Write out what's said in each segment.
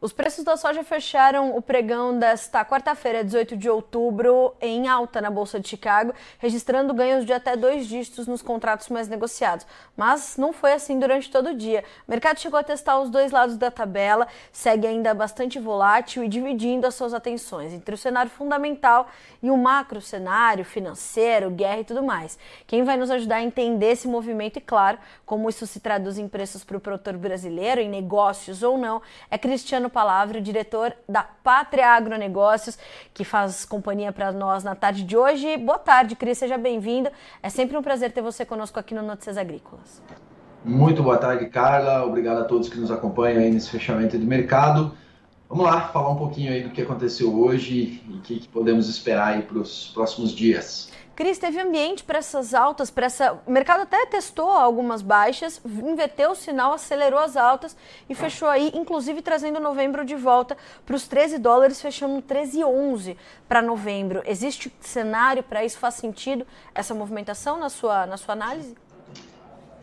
Os preços da soja fecharam o pregão desta quarta-feira, 18 de outubro, em alta na Bolsa de Chicago, registrando ganhos de até dois dígitos nos contratos mais negociados. Mas não foi assim durante todo o dia. O mercado chegou a testar os dois lados da tabela, segue ainda bastante volátil e dividindo as suas atenções entre o cenário fundamental e o macro cenário financeiro, guerra e tudo mais. Quem vai nos ajudar a entender esse movimento e, claro, como isso se traduz em preços para o produtor brasileiro, em negócios ou não, é Cristiano Luciano Palavra, diretor da Pátria Agronegócios, que faz companhia para nós na tarde de hoje. Boa tarde, Cris, seja bem-vindo. É sempre um prazer ter você conosco aqui no Notícias Agrícolas. Muito boa tarde, Carla. Obrigado a todos que nos acompanham aí nesse fechamento de mercado. Vamos lá, falar um pouquinho aí do que aconteceu hoje e o que, que podemos esperar aí para os próximos dias. Cris, teve ambiente para essas altas, para essa. O mercado até testou algumas baixas, inverteu o sinal, acelerou as altas e fechou aí, inclusive trazendo novembro de volta para os 13 dólares, fechando 13,11 para novembro. Existe cenário para isso? Faz sentido essa movimentação na sua, na sua análise?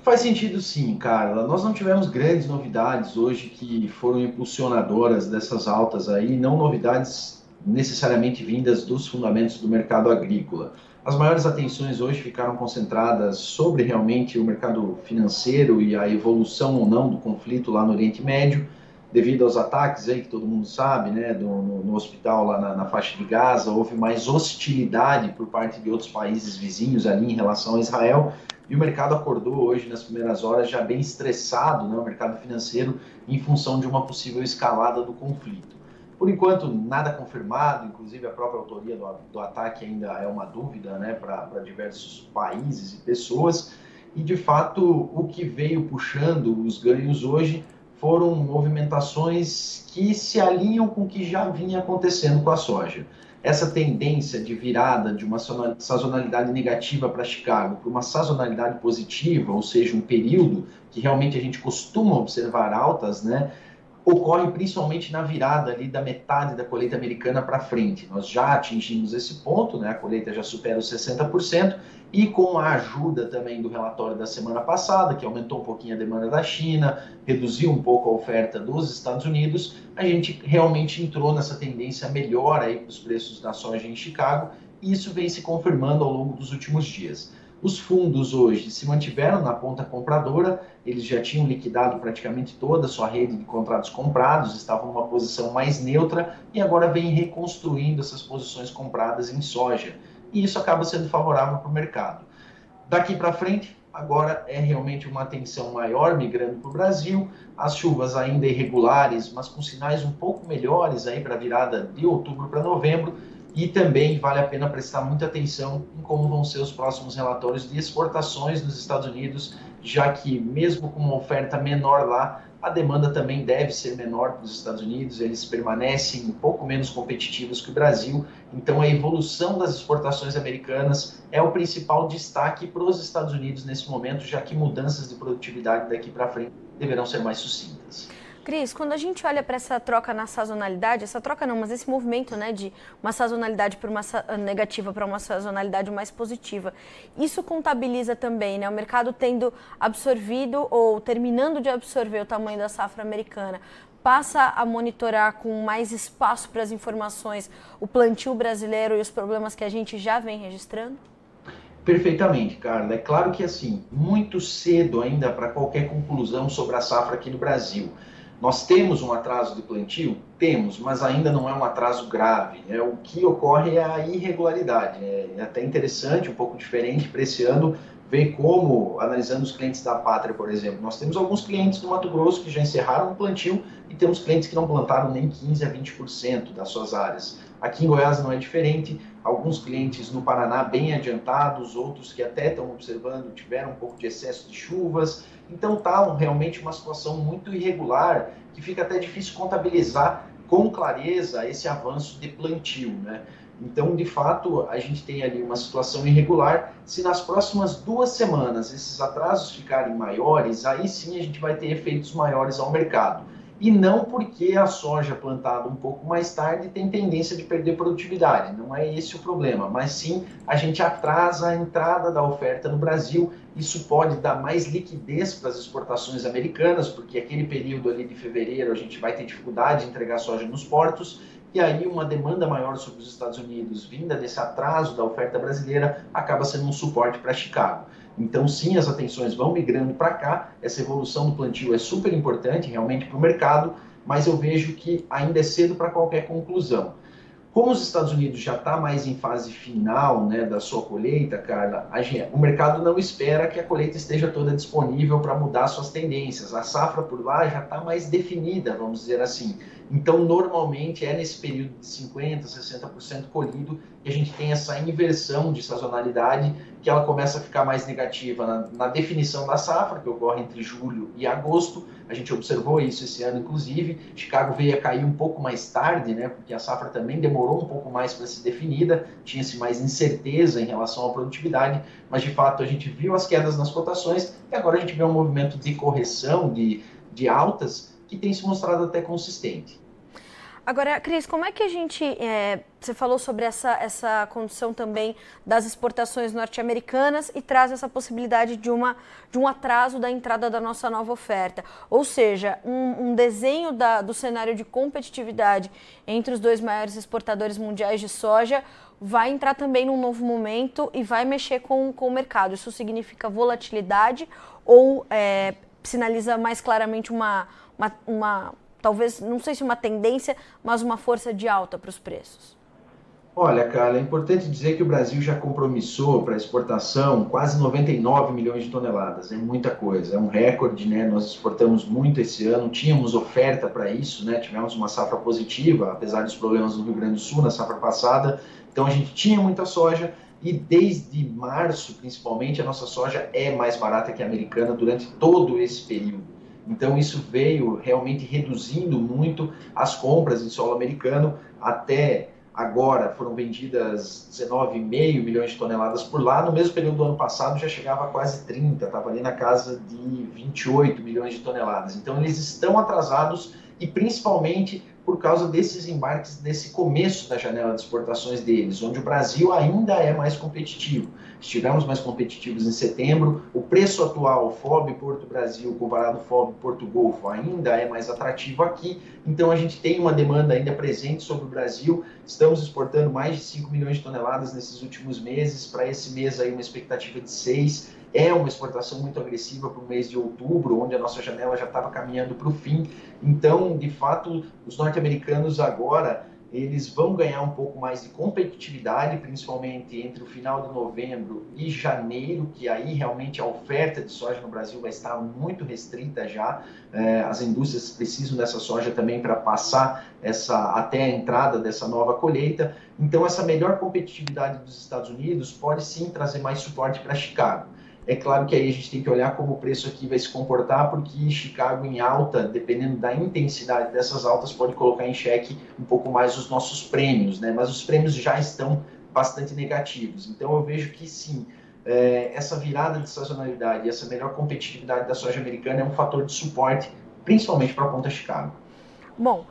Faz sentido sim, Carla. Nós não tivemos grandes novidades hoje que foram impulsionadoras dessas altas aí, não novidades necessariamente vindas dos fundamentos do mercado agrícola. As maiores atenções hoje ficaram concentradas sobre realmente o mercado financeiro e a evolução ou não do conflito lá no Oriente Médio, devido aos ataques aí que todo mundo sabe, né, do, no, no, hospital lá na, na, faixa de Gaza, houve mais hostilidade por parte de outros países vizinhos ali em relação a Israel, e o mercado acordou hoje nas primeiras horas já bem estressado, né, o mercado financeiro, em função de uma possível escalada do conflito. Por enquanto, nada confirmado, inclusive a própria autoria do, do ataque ainda é uma dúvida né, para diversos países e pessoas. E, de fato, o que veio puxando os ganhos hoje foram movimentações que se alinham com o que já vinha acontecendo com a soja. Essa tendência de virada de uma sazonalidade negativa para Chicago para uma sazonalidade positiva, ou seja, um período que realmente a gente costuma observar altas, né, ocorre principalmente na virada ali da metade da colheita americana para frente. Nós já atingimos esse ponto, né? a colheita já supera os 60%, e com a ajuda também do relatório da semana passada, que aumentou um pouquinho a demanda da China, reduziu um pouco a oferta dos Estados Unidos, a gente realmente entrou nessa tendência melhor aí para os preços da soja em Chicago, e isso vem se confirmando ao longo dos últimos dias. Os fundos hoje se mantiveram na ponta compradora, eles já tinham liquidado praticamente toda a sua rede de contratos comprados, estavam numa posição mais neutra e agora vem reconstruindo essas posições compradas em soja. E isso acaba sendo favorável para o mercado. Daqui para frente, agora é realmente uma atenção maior migrando para o Brasil, as chuvas ainda irregulares, mas com sinais um pouco melhores aí para a virada de outubro para novembro, e também vale a pena prestar muita atenção em como vão ser os próximos relatórios de exportações nos Estados Unidos, já que, mesmo com uma oferta menor lá, a demanda também deve ser menor para os Estados Unidos, eles permanecem um pouco menos competitivos que o Brasil, então a evolução das exportações americanas é o principal destaque para os Estados Unidos nesse momento, já que mudanças de produtividade daqui para frente deverão ser mais sucintas. Cris, quando a gente olha para essa troca na sazonalidade, essa troca não, mas esse movimento né, de uma sazonalidade para uma negativa para uma sazonalidade mais positiva, isso contabiliza também né, o mercado tendo absorvido ou terminando de absorver o tamanho da safra americana, passa a monitorar com mais espaço para as informações o plantio brasileiro e os problemas que a gente já vem registrando? Perfeitamente, Carla. É claro que assim, muito cedo ainda para qualquer conclusão sobre a safra aqui no Brasil. Nós temos um atraso de plantio? Temos, mas ainda não é um atraso grave. É O que ocorre é a irregularidade. É até interessante, um pouco diferente para esse ano, ver como, analisando os clientes da Pátria, por exemplo, nós temos alguns clientes do Mato Grosso que já encerraram o plantio e temos clientes que não plantaram nem 15% a 20% das suas áreas. Aqui em Goiás não é diferente, alguns clientes no Paraná bem adiantados, outros que até estão observando tiveram um pouco de excesso de chuvas. Então está realmente uma situação muito irregular que fica até difícil contabilizar com clareza esse avanço de plantio, né? Então, de fato, a gente tem ali uma situação irregular. Se nas próximas duas semanas esses atrasos ficarem maiores, aí sim a gente vai ter efeitos maiores ao mercado. E não porque a soja plantada um pouco mais tarde tem tendência de perder produtividade. Não é esse o problema, mas sim a gente atrasa a entrada da oferta no Brasil. Isso pode dar mais liquidez para as exportações americanas, porque aquele período ali de fevereiro a gente vai ter dificuldade de entregar soja nos portos. E aí uma demanda maior sobre os Estados Unidos, vinda desse atraso da oferta brasileira, acaba sendo um suporte para Chicago. Então, sim, as atenções vão migrando para cá. Essa evolução do plantio é super importante realmente para o mercado, mas eu vejo que ainda é cedo para qualquer conclusão. Como os Estados Unidos já está mais em fase final né, da sua colheita, Carla, gente, o mercado não espera que a colheita esteja toda disponível para mudar suas tendências. A safra por lá já está mais definida, vamos dizer assim. Então, normalmente é nesse período de 50%, 60% colhido que a gente tem essa inversão de sazonalidade, que ela começa a ficar mais negativa na, na, definição da safra, que ocorre entre julho e agosto. A gente observou isso esse ano, inclusive. Chicago veio a cair um pouco mais tarde, né, porque a safra também demorou um pouco mais para ser definida, tinha-se mais incerteza em relação à produtividade, mas de fato a gente viu as quedas nas cotações e agora a gente vê um movimento de correção, de, de altas, que tem se mostrado até consistente. Agora, Cris, como é que a gente. É, você falou sobre essa, essa condição também das exportações norte-americanas e traz essa possibilidade de, uma, de um atraso da entrada da nossa nova oferta. Ou seja, um, um desenho da, do cenário de competitividade entre os dois maiores exportadores mundiais de soja vai entrar também num novo momento e vai mexer com, com o mercado. Isso significa volatilidade ou é, sinaliza mais claramente uma, uma, uma talvez, não sei se uma tendência, mas uma força de alta para os preços? Olha, Carla, é importante dizer que o Brasil já compromissou para exportação quase 99 milhões de toneladas. É muita coisa, é um recorde, né? Nós exportamos muito esse ano, tínhamos oferta para isso, né? Tivemos uma safra positiva, apesar dos problemas no Rio Grande do Sul na safra passada. Então a gente tinha muita soja e desde março, principalmente, a nossa soja é mais barata que a americana durante todo esse período. Então isso veio realmente reduzindo muito as compras em solo americano. Até agora foram vendidas 19,5 milhões de toneladas por lá. No mesmo período do ano passado já chegava a quase 30, estava ali na casa de 28 milhões de toneladas. Então eles estão atrasados e principalmente por causa desses embarques, desse começo da janela de exportações deles, onde o Brasil ainda é mais competitivo. Estivemos mais competitivos em setembro, o preço atual FOB Porto Brasil comparado FOB Porto Golfo ainda é mais atrativo aqui, então a gente tem uma demanda ainda presente sobre o Brasil, estamos exportando mais de 5 milhões de toneladas nesses últimos meses, para esse mês aí uma expectativa de 6 é uma exportação muito agressiva para o mês de outubro, onde a nossa janela já estava caminhando para o fim. Então, de fato, os norte-americanos agora eles vão ganhar um pouco mais de competitividade, principalmente entre o final de novembro e janeiro, que aí realmente a oferta de soja no Brasil vai estar muito restrita já. É, as indústrias precisam dessa soja também para passar essa até a entrada dessa nova colheita. Então, essa melhor competitividade dos Estados Unidos pode sim trazer mais suporte para Chicago. É claro que aí a gente tem que olhar como o preço aqui vai se comportar, porque Chicago em alta, dependendo da intensidade dessas altas, pode colocar em xeque um pouco mais os nossos prêmios, né? Mas os prêmios já estão bastante negativos. Então eu vejo que sim, é, essa virada de sazonalidade, essa melhor competitividade da soja americana é um fator de suporte, principalmente para a ponta Chicago. Bom,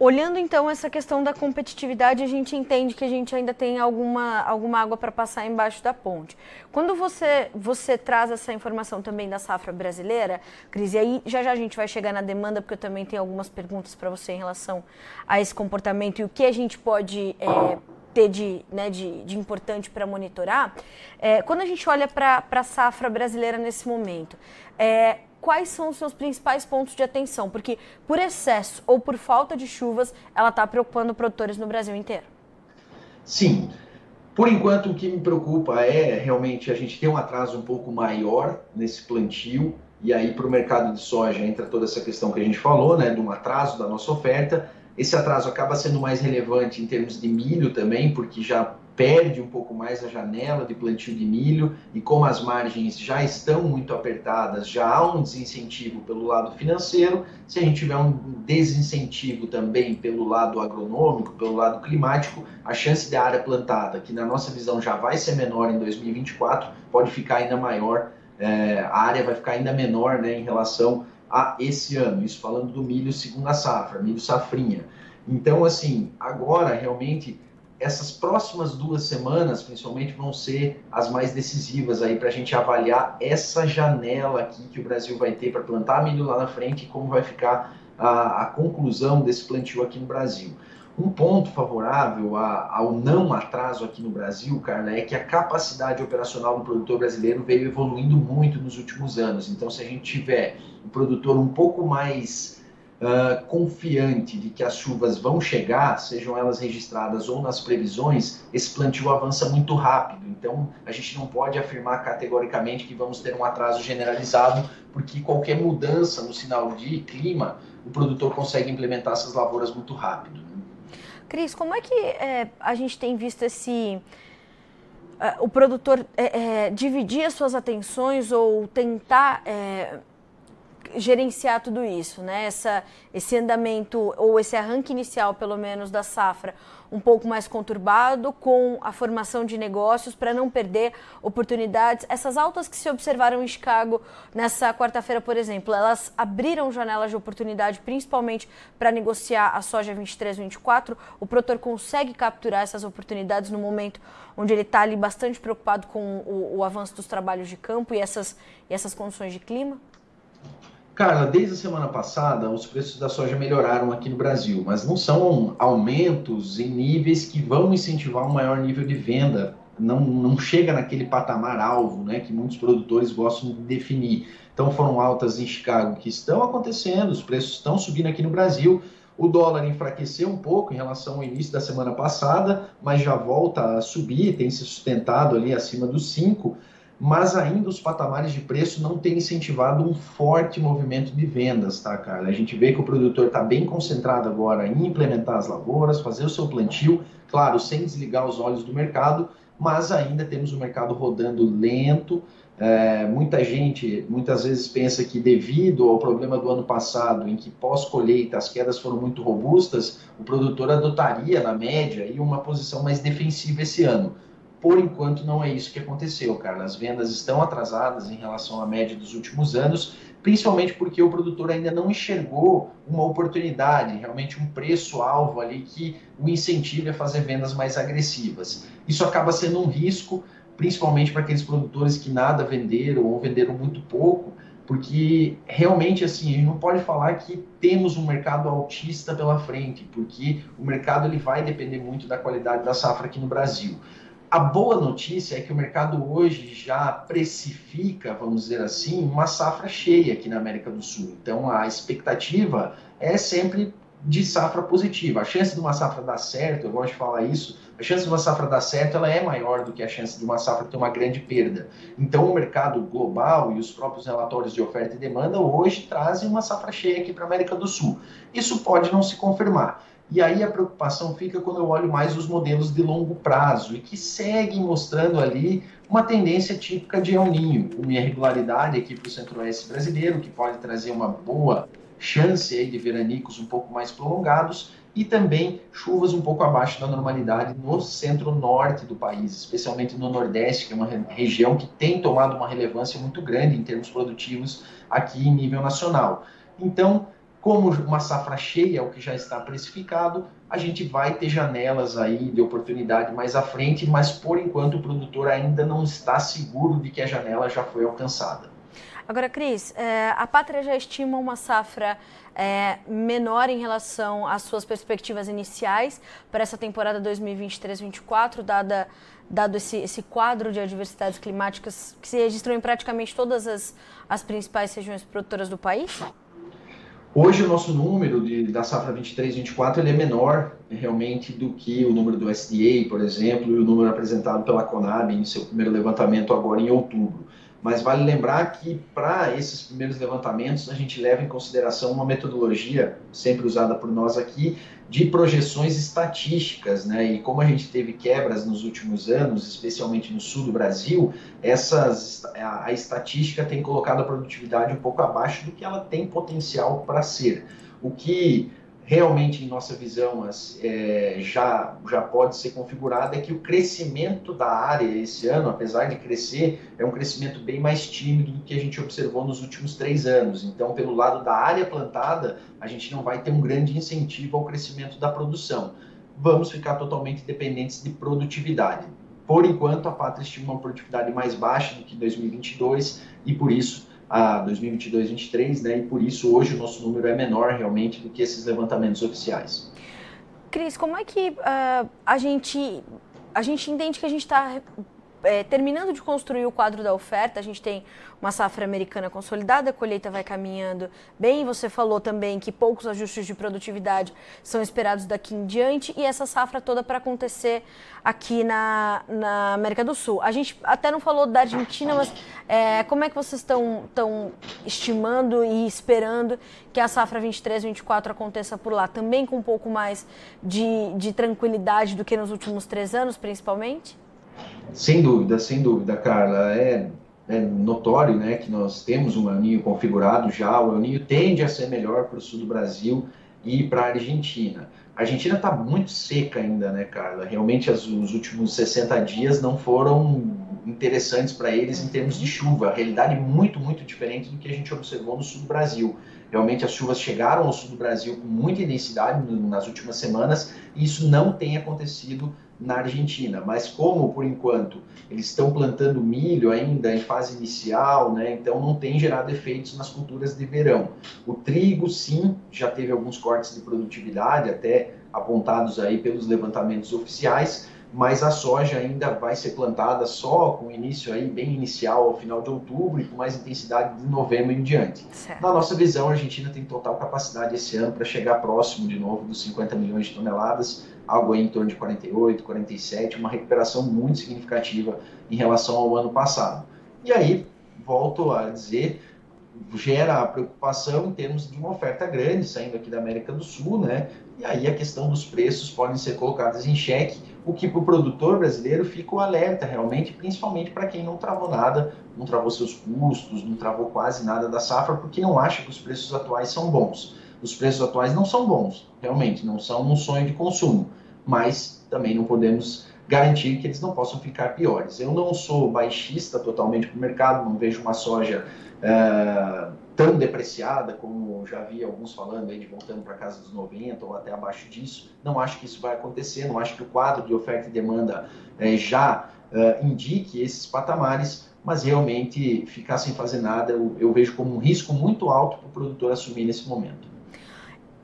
Olhando então essa questão da competitividade, a gente entende que a gente ainda tem alguma, alguma água para passar embaixo da ponte. Quando você, você traz essa informação também da safra brasileira, Cris, e aí já já a gente vai chegar na demanda, porque eu também tenho algumas perguntas para você em relação a esse comportamento e o que a gente pode é, ter de, né, de, de importante para monitorar. É, quando a gente olha para a safra brasileira nesse momento, é, quais são os seus principais pontos de atenção? Porque por excesso ou por falta de chuvas, ela está preocupando produtores no Brasil inteiro. Sim. Por enquanto, o que me preocupa é realmente a gente ter um atraso um pouco maior nesse plantio, e aí para o mercado de soja entra toda essa questão que a gente falou, né, de um atraso da nossa oferta. Esse atraso acaba sendo mais relevante em termos de milho também, porque já perde um pouco mais a janela de plantio de milho e como as margens já estão muito apertadas, já há um desincentivo pelo lado financeiro. Se a gente tiver um desincentivo também pelo lado agronômico, pelo lado climático, a chance de área plantada, que na nossa visão já vai ser menor em 2024, pode ficar ainda maior. É, a área vai ficar ainda menor né, em relação a esse ano. Isso falando do milho segunda safra, milho safrinha. Então, assim, agora realmente essas próximas duas semanas, principalmente, vão ser as mais decisivas aí para a gente avaliar essa janela aqui que o Brasil vai ter para plantar milho lá na frente e como vai ficar a, a conclusão desse plantio aqui no Brasil. Um ponto favorável a, ao não atraso aqui no Brasil, Carla, é que a capacidade operacional do produtor brasileiro veio evoluindo muito nos últimos anos. Então, se a gente tiver um produtor um pouco mais uh, confiante de que as chuvas vão chegar, sejam elas registradas ou nas previsões, esse plantio avança muito rápido. Então, a gente não pode afirmar categoricamente que vamos ter um atraso generalizado, porque qualquer mudança no sinal de clima, o produtor consegue implementar essas lavouras muito rápido. Né? Cris, como é que é, a gente tem visto esse. Uh, o produtor é, é, dividir as suas atenções ou tentar é, gerenciar tudo isso, né? Essa, esse andamento ou esse arranque inicial, pelo menos, da safra um pouco mais conturbado, com a formação de negócios para não perder oportunidades. Essas altas que se observaram em Chicago nessa quarta-feira, por exemplo, elas abriram janelas de oportunidade, principalmente para negociar a soja 23-24. O produtor consegue capturar essas oportunidades no momento onde ele está ali bastante preocupado com o, o avanço dos trabalhos de campo e essas, e essas condições de clima? Carla, desde a semana passada, os preços da soja melhoraram aqui no Brasil, mas não são aumentos em níveis que vão incentivar um maior nível de venda. Não, não chega naquele patamar alvo né, que muitos produtores gostam de definir. Então, foram altas em Chicago que estão acontecendo, os preços estão subindo aqui no Brasil. O dólar enfraqueceu um pouco em relação ao início da semana passada, mas já volta a subir, tem se sustentado ali acima dos 5 mas ainda os patamares de preço não têm incentivado um forte movimento de vendas, tá, Carla? A gente vê que o produtor está bem concentrado agora em implementar as lavouras, fazer o seu plantio, claro, sem desligar os olhos do mercado, mas ainda temos o mercado rodando lento. É, muita gente muitas vezes pensa que devido ao problema do ano passado, em que pós-colheita as quedas foram muito robustas, o produtor adotaria, na média, uma posição mais defensiva esse ano. Por enquanto, não é isso que aconteceu, cara. As vendas estão atrasadas em relação à média dos últimos anos, principalmente porque o produtor ainda não enxergou uma oportunidade, realmente um preço-alvo ali que o incentive a fazer vendas mais agressivas. Isso acaba sendo um risco, principalmente para aqueles produtores que nada venderam ou venderam muito pouco, porque realmente assim a gente não pode falar que temos um mercado altista pela frente, porque o mercado ele vai depender muito da qualidade da safra aqui no Brasil. A boa notícia é que o mercado hoje já precifica, vamos dizer assim, uma safra cheia aqui na América do Sul. Então a expectativa é sempre de safra positiva. A chance de uma safra dar certo, eu gosto de falar isso, a chance de uma safra dar certo ela é maior do que a chance de uma safra ter uma grande perda. Então o mercado global e os próprios relatórios de oferta e demanda hoje trazem uma safra cheia aqui para a América do Sul. Isso pode não se confirmar. E aí a preocupação fica quando eu olho mais os modelos de longo prazo e que seguem mostrando ali uma tendência típica de El Ninho, uma irregularidade aqui para o centro-oeste brasileiro, que pode trazer uma boa chance aí de veranicos um pouco mais prolongados e também chuvas um pouco abaixo da normalidade no centro-norte do país, especialmente no Nordeste, que é uma região que tem tomado uma relevância muito grande em termos produtivos aqui em nível nacional. Então, como uma safra cheia o que já está precificado, a gente vai ter janelas aí de oportunidade mais à frente, mas por enquanto o produtor ainda não está seguro de que a janela já foi alcançada. Agora, Cris, é, a Pátria já estima uma safra é, menor em relação às suas perspectivas iniciais para essa temporada 2023-24, dada dado esse, esse quadro de adversidades climáticas que se registram em praticamente todas as, as principais regiões produtoras do país? Hoje o nosso número de, da safra 23-24 ele é menor realmente do que o número do SDA, por exemplo, e o número apresentado pela Conab em seu primeiro levantamento agora em outubro. Mas vale lembrar que para esses primeiros levantamentos a gente leva em consideração uma metodologia sempre usada por nós aqui de projeções estatísticas, né? E como a gente teve quebras nos últimos anos, especialmente no sul do Brasil, essas a, a estatística tem colocado a produtividade um pouco abaixo do que ela tem potencial para ser. O que realmente, em nossa visão, é, já, já pode ser configurada é que o crescimento da área esse ano, apesar de crescer, é um crescimento bem mais tímido do que a gente observou nos últimos três anos. Então, pelo lado da área plantada, a gente não vai ter um grande incentivo ao crescimento da produção. Vamos ficar totalmente dependentes de produtividade. Por enquanto, a Pátria estima uma produtividade mais baixa do que 2022 e, por isso, a 2022-23, né? E por isso hoje o nosso número é menor realmente do que esses levantamentos oficiais. Cris, como é que uh, a gente a gente entende que a gente está é, terminando de construir o quadro da oferta, a gente tem uma safra americana consolidada, a colheita vai caminhando bem. Você falou também que poucos ajustes de produtividade são esperados daqui em diante e essa safra toda para acontecer aqui na, na América do Sul. A gente até não falou da Argentina, mas é, como é que vocês estão estimando e esperando que a safra 23-24 aconteça por lá? Também com um pouco mais de, de tranquilidade do que nos últimos três anos, principalmente? Sem dúvida, sem dúvida, Carla. É, é notório né, que nós temos um aninho configurado já. O aninho tende a ser melhor para o sul do Brasil e para a Argentina. A Argentina está muito seca ainda, né, Carla? Realmente, as, os últimos 60 dias não foram interessantes para eles em termos de chuva. A realidade é muito, muito diferente do que a gente observou no sul do Brasil. Realmente, as chuvas chegaram ao sul do Brasil com muita intensidade nas últimas semanas e isso não tem acontecido na Argentina, mas como por enquanto eles estão plantando milho ainda em fase inicial, né, então não tem gerado efeitos nas culturas de verão. O trigo, sim, já teve alguns cortes de produtividade, até apontados aí pelos levantamentos oficiais, mas a soja ainda vai ser plantada só com início aí bem inicial ao final de outubro e com mais intensidade de novembro em diante. Certo. Na nossa visão, a Argentina tem total capacidade esse ano para chegar próximo de novo dos 50 milhões de toneladas, algo em torno de 48, 47, uma recuperação muito significativa em relação ao ano passado. E aí, volto a dizer, gera preocupação em termos de uma oferta grande saindo aqui da América do Sul, né? E aí a questão dos preços podem ser colocadas em xeque, o que para o produtor brasileiro fica o alerta realmente, principalmente para quem não travou nada, não travou seus custos, não travou quase nada da safra, porque não acha que os preços atuais são bons. Os preços atuais não são bons, realmente, não são um sonho de consumo, mas também não podemos garantir que eles não possam ficar piores. Eu não sou baixista totalmente para o mercado, não vejo uma soja é, tão depreciada como já vi alguns falando aí de voltando para casa dos 90 ou até abaixo disso. Não acho que isso vai acontecer, não acho que o quadro de oferta e demanda é, já é, indique esses patamares, mas realmente ficar sem fazer nada eu, eu vejo como um risco muito alto para o produtor assumir nesse momento.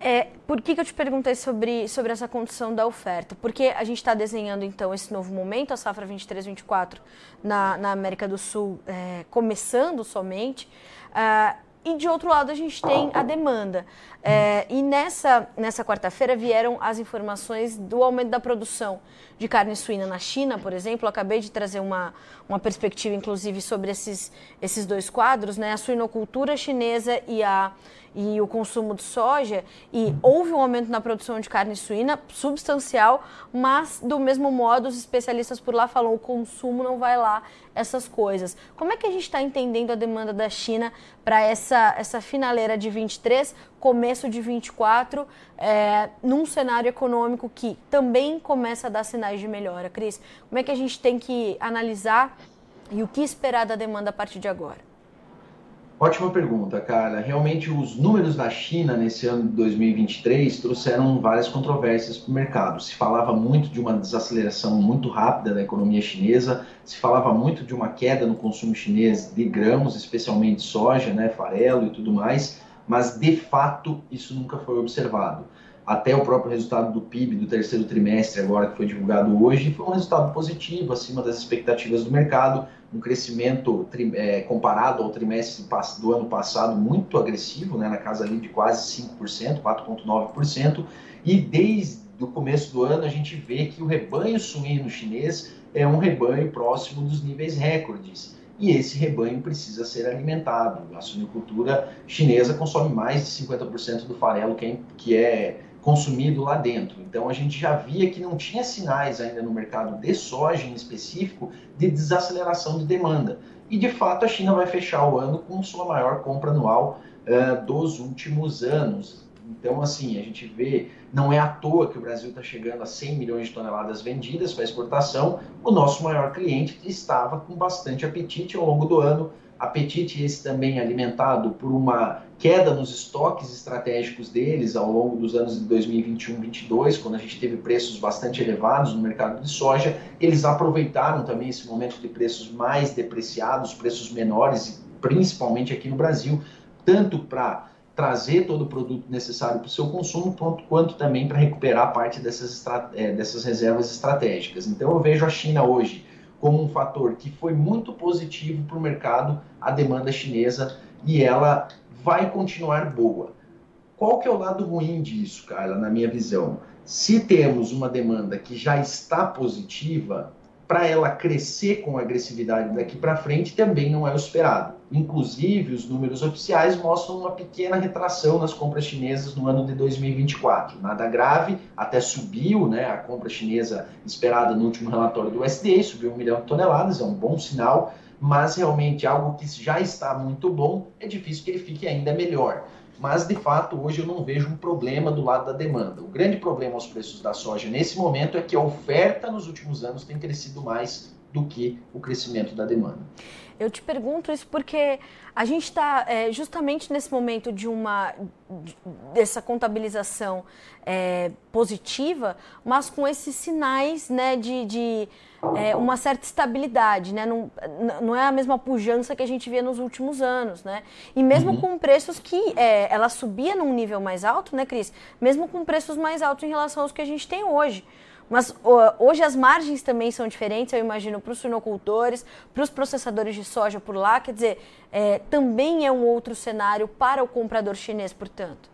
É, por que, que, eu te perguntei sobre, sobre essa condição da oferta? Porque a gente está desenhando, então, esse novo momento, a safra 23-24 na, na América do Sul, é, começando somente. Uh, e de outro lado a gente tem a demanda. É, e nessa, nessa quarta-feira vieram as informações do aumento da produção de carne suína na China, por exemplo. Acabei de trazer uma, uma perspectiva, inclusive, sobre esses, esses dois quadros, né? a suinocultura chinesa e a, e o consumo de soja, e houve um aumento na produção de carne suína substancial, mas do mesmo modo os especialistas por lá falam o consumo não vai lá, essas coisas. Como é que a gente está entendendo a demanda da China para essa, essa finaleira de 23, começo de 24, é, num cenário econômico que também começa a dar sinais de melhora? Cris, como é que a gente tem que analisar e o que esperar da demanda a partir de agora? Ótima pergunta, cara. Realmente, os números da China nesse ano de 2023 trouxeram várias controvérsias para o mercado. Se falava muito de uma desaceleração muito rápida da economia chinesa, se falava muito de uma queda no consumo chinês de grãos, especialmente soja, né, farelo e tudo mais, mas de fato isso nunca foi observado até o próprio resultado do PIB do terceiro trimestre, agora que foi divulgado hoje, foi um resultado positivo, acima das expectativas do mercado, um crescimento é, comparado ao trimestre do ano passado muito agressivo, né, na casa ali de quase 5%, 4,9%, e desde o começo do ano a gente vê que o rebanho suíno chinês é um rebanho próximo dos níveis recordes e esse rebanho precisa ser alimentado. A suinocultura chinesa consome mais de 50% do farelo que é, que é consumido lá dentro. Então a gente já via que não tinha sinais ainda no mercado de soja em específico de desaceleração de demanda. E de fato a China vai fechar o ano com sua maior compra anual uh, dos últimos anos. Então, assim, a gente vê, não é à toa que o Brasil está chegando a 100 milhões de toneladas vendidas para exportação. O nosso maior cliente estava com bastante apetite ao longo do ano. Apetite esse também alimentado por uma queda nos estoques estratégicos deles ao longo dos anos de 2021 2022, quando a gente teve preços bastante elevados no mercado de soja. Eles aproveitaram também esse momento de preços mais depreciados, preços menores, principalmente aqui no Brasil, tanto para trazer todo o produto necessário para o seu consumo, quanto, quanto também para recuperar parte dessas, é, dessas reservas estratégicas. Então eu vejo a China hoje como um fator que foi muito positivo para o mercado, a demanda chinesa, e ela vai continuar boa. Qual que é o lado ruim disso, Carla, na minha visão? Se temos uma demanda que já está positiva, para ela crescer com agressividade daqui para frente também não é o esperado. Inclusive, os números oficiais mostram uma pequena retração nas compras chinesas no ano de 2024. Nada grave, até subiu né, a compra chinesa esperada no último relatório do USDA, subiu um milhão de toneladas, é um bom sinal, mas realmente algo que já está muito bom, é difícil que ele fique ainda melhor mas de fato hoje eu não vejo um problema do lado da demanda. O grande problema aos preços da soja nesse momento é que a oferta nos últimos anos tem crescido mais do que o crescimento da demanda. Eu te pergunto isso porque a gente está é, justamente nesse momento de uma de, dessa contabilização é, positiva, mas com esses sinais né, de, de é, uma certa estabilidade, né? Não, não é a mesma pujança que a gente via nos últimos anos, né? E mesmo uhum. com preços que é, ela subia num nível mais alto, né, Cris? Mesmo com preços mais altos em relação aos que a gente tem hoje. Mas hoje as margens também são diferentes, eu imagino, para os suinocultores, para os processadores de soja por lá. Quer dizer, é, também é um outro cenário para o comprador chinês, portanto.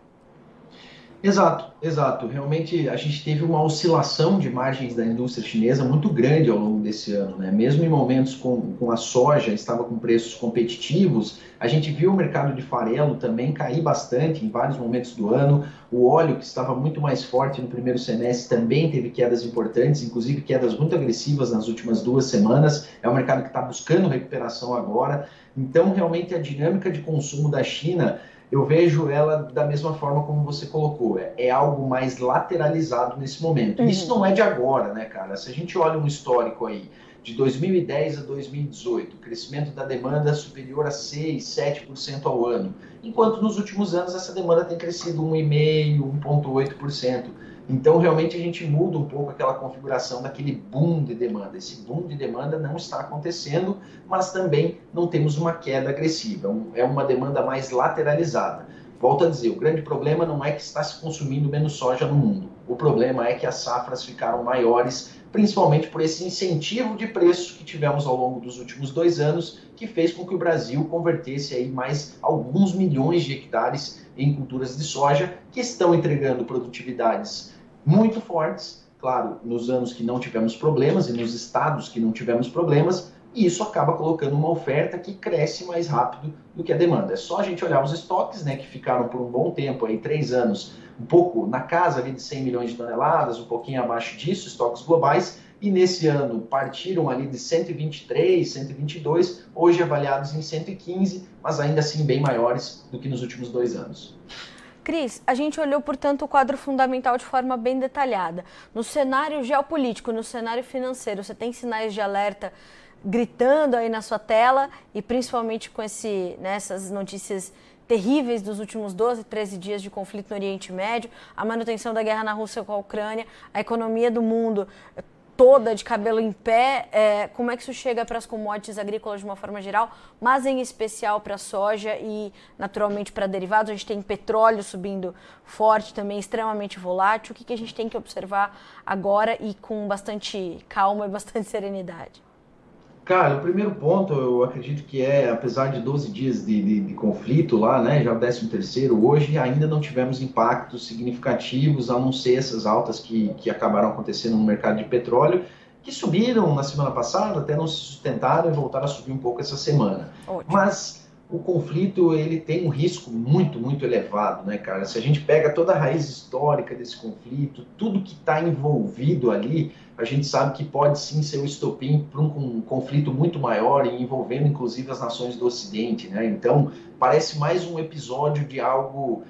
Exato, exato. Realmente a gente teve uma oscilação de margens da indústria chinesa muito grande ao longo desse ano. Né? Mesmo em momentos com, com a soja estava com preços competitivos, a gente viu o mercado de farelo também cair bastante em vários momentos do ano. O óleo, que estava muito mais forte no primeiro semestre, também teve quedas importantes, inclusive quedas muito agressivas nas últimas duas semanas. É um mercado que está buscando recuperação agora. Então, realmente, a dinâmica de consumo da China eu vejo ela da mesma forma como você colocou. É, é algo mais lateralizado nesse momento. Uhum. Isso não é de agora, né, cara? Se a gente olha um histórico aí, de 2010 a 2018, o crescimento da demanda é superior a 6, 7% ao ano, enquanto nos últimos anos essa demanda tem crescido 1,5%, 1,8%. Então, realmente, a gente muda um pouco aquela configuração daquele boom de demanda. Esse boom de demanda não está acontecendo, mas também não temos uma queda agressiva. É, uma demanda mais lateralizada. Volto a dizer, o grande problema não é que está se consumindo menos soja no mundo. O problema é que as safras ficaram maiores, principalmente por esse incentivo de preço que tivemos ao longo dos últimos dois anos, que fez com que o Brasil convertesse aí mais alguns milhões de hectares em culturas de soja, que estão entregando produtividades muito fortes, claro, nos anos que não tivemos problemas e nos estados que não tivemos problemas, e isso acaba colocando uma oferta que cresce mais rápido do que a demanda. É só a gente olhar os estoques, né, que ficaram por um bom tempo, aí três anos, um pouco na casa ali de 100 milhões de toneladas, um pouquinho abaixo disso, estoques globais, e nesse ano partiram ali de 123, 122, hoje avaliados em 115, mas ainda assim bem maiores do que nos últimos dois anos. Cris, a gente olhou, portanto, o quadro fundamental de forma bem detalhada. No cenário geopolítico, no cenário financeiro, você tem sinais de alerta gritando aí na sua tela e principalmente com esse, né, essas notícias terríveis dos últimos 12, 13 dias de conflito no Oriente Médio, a manutenção da guerra na Rússia com a Ucrânia, a economia do mundo toda de cabelo em pé, é, como é que isso chega para as commodities agrícolas de uma forma geral, mas em especial para a soja e naturalmente para derivados. A gente tem petróleo subindo forte também, extremamente volátil. O que, que a gente tem que observar agora e com bastante calma e bastante serenidade? Cara, o primeiro ponto, eu acredito que é, apesar de 12 dias de, de, de conflito lá, né, já o 13 terceiro, hoje ainda não tivemos impactos significativos, a não ser essas altas que, que acabaram acontecendo no mercado de petróleo, que subiram na semana passada, até não se sustentaram e voltaram a subir um pouco essa semana. Ótimo. Mas o conflito ele tem um risco muito, muito elevado, né, cara? Se a gente pega toda a raiz histórica desse conflito, tudo que está envolvido ali, a gente sabe que pode sim ser o estopim para um, um, conflito muito maior e envolvendo inclusive as nações do Ocidente, né? Então parece mais um episódio de algo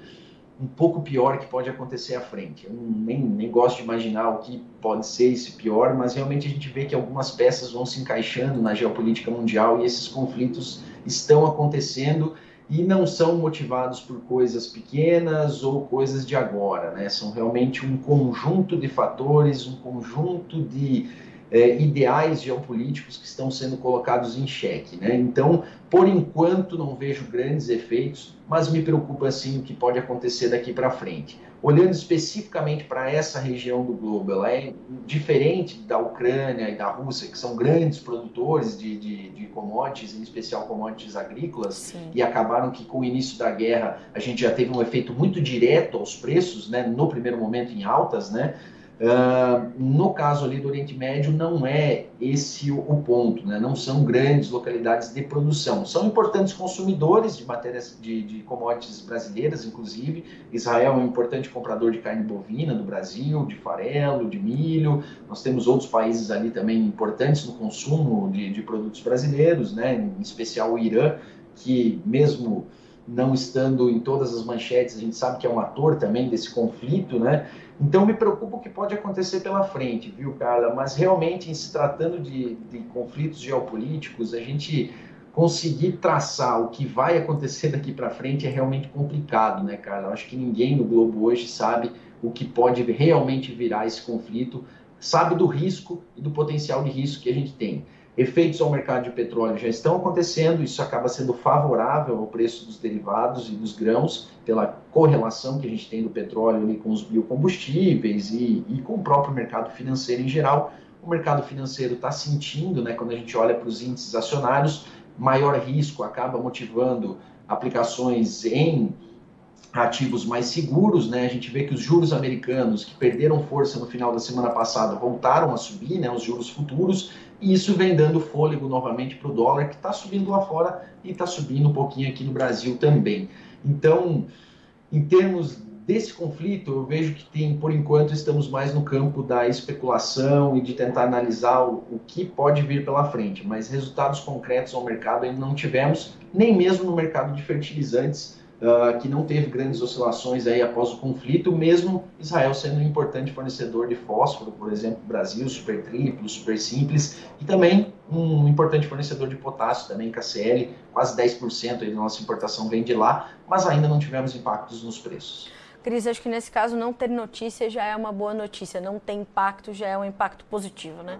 um pouco pior que pode acontecer à frente. Eu nem, nem gosto de imaginar o que pode ser esse pior, mas realmente a gente vê que algumas peças vão se encaixando na geopolítica mundial e esses conflitos estão acontecendo e não são motivados por coisas pequenas ou coisas de agora, né? São realmente um conjunto de fatores, um conjunto de é, ideais geopolíticos que estão sendo colocados em xeque. Né? Então, por enquanto, não vejo grandes efeitos, mas me preocupa sim o que pode acontecer daqui para frente. Olhando especificamente para essa região do globo, ela é diferente da Ucrânia e da Rússia, que são grandes produtores de, de, de commodities, em especial commodities agrícolas, sim. e acabaram que com o início da guerra a gente já teve um efeito muito direto aos preços, né? no primeiro momento em altas, né? Uh, no caso ali do Oriente Médio, não é esse o, o, ponto, né? não são grandes localidades de produção. São importantes consumidores de matérias de, de, commodities brasileiras, inclusive. Israel é um importante comprador de carne bovina do Brasil, de farelo, de milho. Nós temos outros países ali também importantes no consumo de, de produtos brasileiros, né? em especial o Irã, que mesmo não estando em todas as manchetes, a gente sabe que é um ator também desse conflito, né? Então me preocupa o que pode acontecer pela frente, viu, Carla? Mas realmente, em se tratando de, de conflitos geopolíticos, a gente conseguir traçar o que vai acontecer daqui para frente é realmente complicado, né, Carla? Acho que ninguém no globo hoje sabe o que pode realmente virar esse conflito, sabe do risco e do potencial de risco que a gente tem. Efeitos ao mercado de petróleo já estão acontecendo, isso acaba sendo favorável ao preço dos derivados e dos grãos, pela correlação que a gente tem do petróleo ali com os biocombustíveis e, e com o próprio mercado financeiro em geral. O mercado financeiro está sentindo, né, quando a gente olha para os índices acionários, maior risco acaba motivando aplicações em ativos mais seguros, né? A gente vê que os juros americanos que perderam força no final da semana passada voltaram a subir, né? Os juros futuros e isso vem dando fôlego novamente para o dólar que está subindo lá fora e está subindo um pouquinho aqui no Brasil também. Então, em termos desse conflito, eu vejo que tem, por enquanto, estamos mais no campo da especulação e de tentar analisar o, o que pode vir pela frente, mas resultados concretos ao mercado ainda não tivemos, nem mesmo no mercado de fertilizantes uh, que não teve grandes oscilações aí após o conflito, mesmo Israel sendo um importante fornecedor de fósforo, por exemplo, Brasil, super triplo, super simples, e também um importante fornecedor de potássio também, KCL, quase 10% da nossa importação vem de lá, mas ainda não tivemos impactos nos preços. Cris, acho que nesse caso não ter notícia já é uma boa notícia, não ter impacto já é um impacto positivo, né?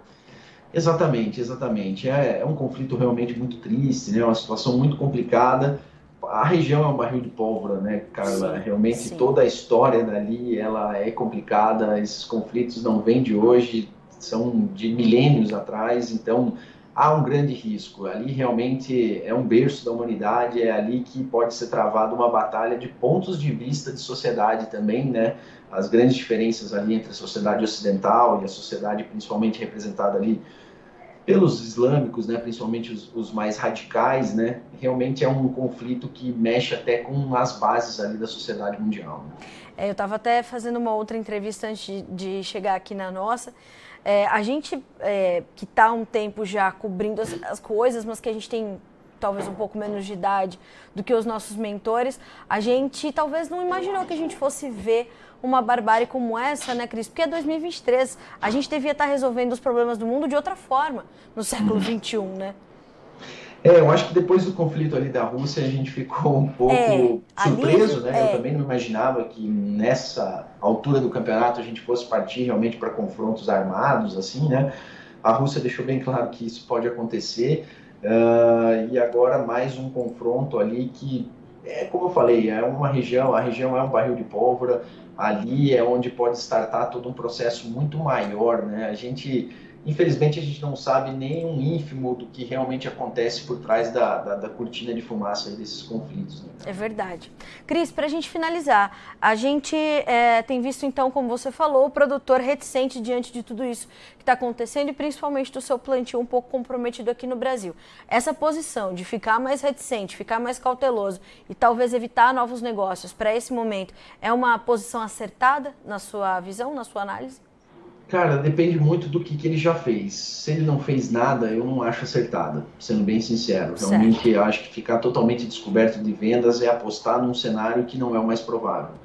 Exatamente, exatamente. É, é um conflito realmente muito triste, né? uma situação muito complicada a região é um barril de pólvora, né, Carla? Sim, Realmente sim. toda a história dali ela é complicada. Esses conflitos não vêm de hoje, são de milênios atrás. Então há um grande risco. Ali realmente é um berço da humanidade. É ali que pode ser travada uma batalha de pontos de vista de sociedade também, né? As grandes diferenças ali entre a sociedade ocidental e a sociedade principalmente representada ali pelos islâmicos, né, principalmente os, os, mais radicais, né, realmente é um conflito que mexe até com as bases ali da sociedade mundial. Né? É, eu estava até fazendo uma outra entrevista antes de, chegar aqui na nossa. É, a gente é, que está um tempo já cobrindo as, as coisas, mas que a gente tem talvez um pouco menos de idade do que os nossos mentores, a gente talvez não imaginou que a gente fosse ver uma barbárie como essa, né, Cris? Porque é 2023. A gente devia estar resolvendo os problemas do mundo de outra forma no século XXI, né? É, eu acho que depois do conflito ali da Rússia a gente ficou um pouco é, surpreso, ali, né? É. Eu também não imaginava que nessa altura do campeonato a gente fosse partir realmente para confrontos armados, assim, né? A Rússia deixou bem claro que isso pode acontecer. Uh, e agora mais um confronto ali que é como eu falei, é uma região, a região é um barril de pólvora, ali é onde pode startar todo um processo muito maior, né? A gente Infelizmente, a gente não sabe nem um ínfimo do que realmente acontece por trás da, da, da cortina de fumaça desses conflitos. Né? É verdade. Cris, para a gente finalizar, a gente é, tem visto, então, como você falou, o produtor reticente diante de tudo isso que está acontecendo e principalmente do seu plantio um pouco comprometido aqui no Brasil. Essa posição de ficar mais reticente, ficar mais cauteloso e talvez evitar novos negócios para esse momento é uma posição acertada na sua visão, na sua análise? Cara, depende muito do que, que ele já fez. Se ele não fez nada, eu não acho acertada, sendo bem sincero. Realmente, eu acho que ficar totalmente descoberto de vendas é apostar num cenário que não é o mais provável.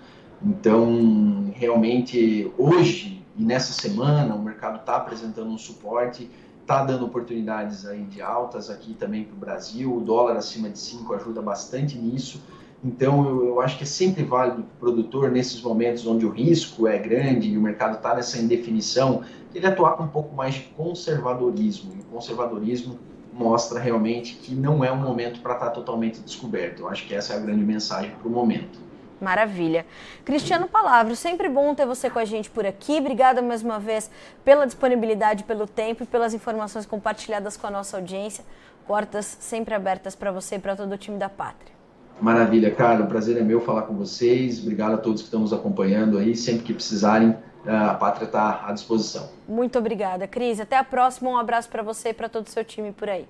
Então, realmente, hoje e nessa semana, o mercado está apresentando um suporte, está dando oportunidades aí de altas aqui também para o Brasil. O dólar acima de 5 ajuda bastante nisso. Então, eu, eu acho que é sempre válido para o produtor, nesses momentos onde o risco é grande e o mercado está nessa indefinição, ele atuar com um pouco mais de conservadorismo. E o conservadorismo mostra realmente que não é um momento para estar tá totalmente descoberto. Eu acho que essa é a grande mensagem para o momento. Maravilha. Cristiano Palavro, sempre bom ter você com a gente por aqui. Obrigada mais uma vez pela disponibilidade, pelo tempo e pelas informações compartilhadas com a nossa audiência. Portas sempre abertas para você e para todo o time da Pátria. Maravilha, cara. O prazer é meu falar com vocês. Obrigado a todos que estão nos acompanhando aí. Sempre que precisarem, a Pátria está à disposição. Muito obrigada, Cris. Até a próxima. Um abraço para você e para todo o seu time por aí.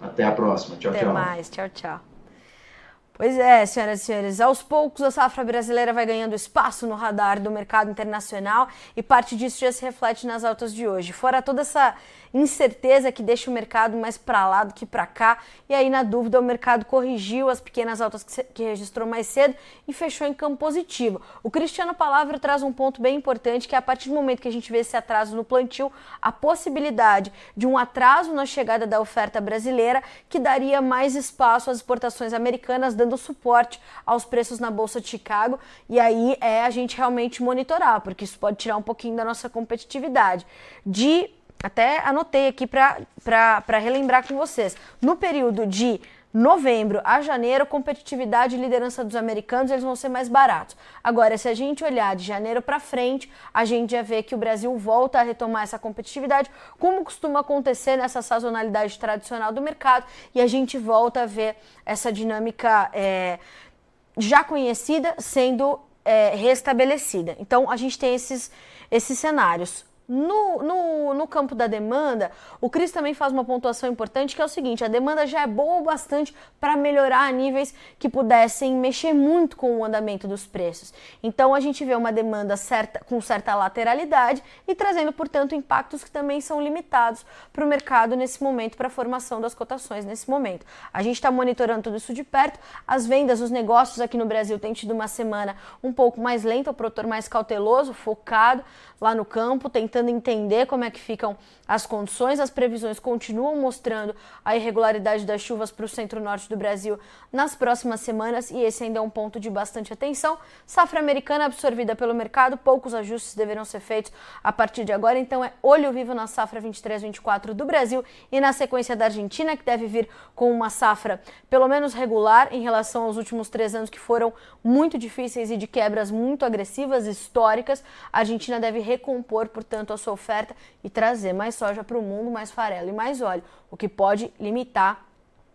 Até a próxima. Tchau, Até tchau. Até mais. Tchau, tchau. Pois é, senhoras e senhores, aos poucos a safra brasileira vai ganhando espaço no radar do mercado internacional e parte disso já se reflete nas altas de hoje. Fora toda essa incerteza que deixa o mercado mais para lá do que para cá. E aí, na dúvida, o mercado corrigiu as pequenas altas que, registrou mais cedo e fechou em campo positivo. O Cristiano Palavra traz um ponto bem importante, que é a partir do momento que a gente vê esse atraso no plantio, a possibilidade de um atraso na chegada da oferta brasileira, que daria mais espaço às exportações americanas, dando suporte aos preços na Bolsa de Chicago. E aí é a gente realmente monitorar, porque isso pode tirar um pouquinho da nossa competitividade. De até anotei aqui para relembrar com vocês. No período de novembro a janeiro, competitividade e liderança dos americanos, eles vão ser mais baratos. Agora, se a gente olhar de janeiro para frente, a gente já vê que o Brasil volta a retomar essa competitividade, como costuma acontecer nessa sazonalidade tradicional do mercado, e a gente volta a ver essa dinâmica é, já conhecida sendo é, restabelecida. Então, a gente tem esses, esses cenários. No, no, no, campo da demanda, o Cris também faz uma pontuação importante que é o seguinte: a demanda já é boa o bastante para melhorar a níveis que pudessem mexer muito com o andamento dos preços. Então a gente vê uma demanda certa, com certa lateralidade e trazendo, portanto, impactos que também são limitados para o mercado nesse momento, para a formação das cotações nesse momento. A gente está monitorando tudo isso de perto. As vendas, os negócios aqui no Brasil têm tido uma semana um pouco mais lenta, o produtor mais cauteloso, focado lá no campo, tentando entender como é que ficam as condições. As previsões continuam mostrando a irregularidade das chuvas para o centro-norte do Brasil nas próximas semanas e esse ainda é um ponto de bastante atenção. Safra americana absorvida pelo mercado, poucos ajustes deverão ser feitos a partir de agora, então é olho vivo na safra 23-24 do Brasil e na sequência da Argentina, que deve vir com uma safra pelo menos regular em relação aos últimos três anos que foram muito difíceis e de quebras muito agressivas, históricas. A Argentina deve recompor, portanto, a sua oferta e trazer mais soja para o mundo, mais farelo e mais óleo, o que pode limitar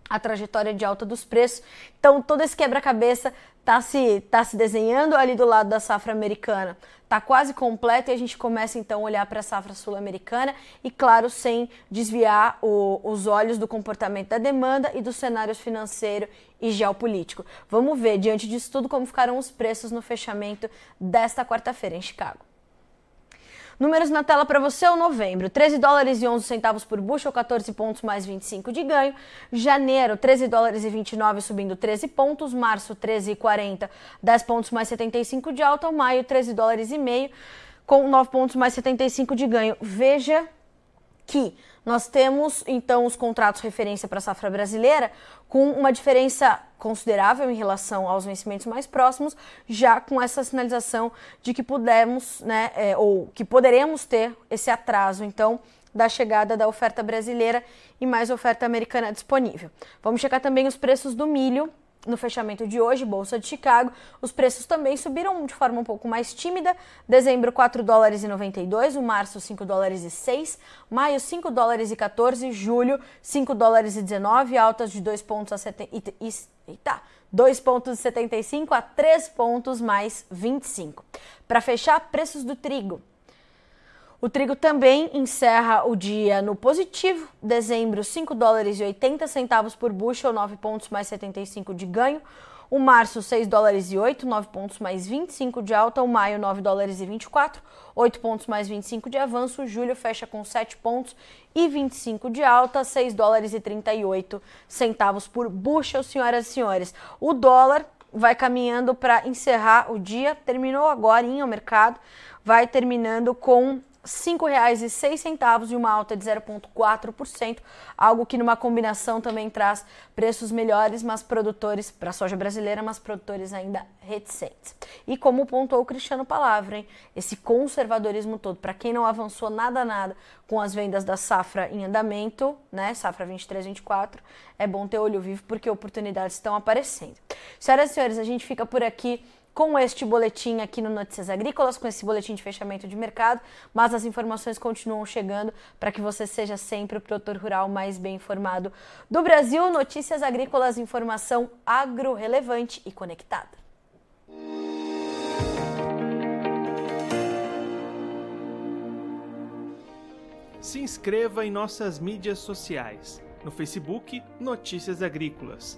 a trajetória de alta dos preços. Então, todo esse quebra-cabeça está se, tá se desenhando ali do lado da safra americana. Está quase completo e a gente começa então a olhar para a safra sul-americana e, claro, sem desviar o, os olhos do comportamento da demanda e dos cenários financeiro e geopolítico. Vamos ver, diante disso tudo, como ficarão os preços no fechamento desta quarta-feira em Chicago. Números na tela para você, o novembro, 13 dólares e 11 centavos por bushel, 14 pontos mais 25 de ganho. Janeiro, 13 dólares e 29 subindo 13 pontos. Março, 13,40, 10 pontos mais 75 de alta. Maio, 13 dólares e meio com 9 pontos mais 75 de ganho. Veja que nós temos então os contratos referência para a safra brasileira com uma diferença considerável em relação aos vencimentos mais próximos, já com essa sinalização de que pudemos, né, é, ou que poderemos ter esse atraso, então, da chegada da oferta brasileira e mais oferta americana disponível. Vamos checar também os preços do milho no fechamento de hoje, Bolsa de Chicago, os preços também subiram de forma um pouco mais tímida. Dezembro, 4 dólares e 92, o março, 5 dólares e 6, maio, 5 dólares e 14, julho, 5 dólares e 19, altas de 2 pontos a 70, eita, 2,75 a 3 pontos mais 25. Para fechar, preços do trigo. O trigo também encerra o dia no positivo. Dezembro, 5 dólares e 80 centavos por bushel, 9 pontos mais 75 de ganho. O março, 6 dólares e 8, 9 pontos mais 25 de alta. O maio, 9 dólares e 24, 8 pontos mais 25 de avanço. O julho fecha com 7 pontos e 25 de alta, 6 dólares e 38 centavos por bushel, senhoras e senhores. O dólar vai caminhando para encerrar o dia, terminou agora o mercado, vai terminando com R$ 5,06 e uma alta de 0,4%, algo que numa combinação também traz preços melhores, mas produtores para a soja brasileira, mas produtores ainda reticentes. E como pontuou o Cristiano Palavra, hein, esse conservadorismo todo, para quem não avançou nada nada com as vendas da safra em andamento, né, safra 23 24, é bom ter olho vivo porque oportunidades estão aparecendo. Senhoras e senhores, a gente fica por aqui com este boletim aqui no Notícias Agrícolas, com esse boletim de fechamento de mercado, mas as informações continuam chegando para que você seja sempre o produtor rural mais bem informado do Brasil. Notícias Agrícolas, informação agro relevante e conectada. Se inscreva em nossas mídias sociais. No Facebook, Notícias Agrícolas.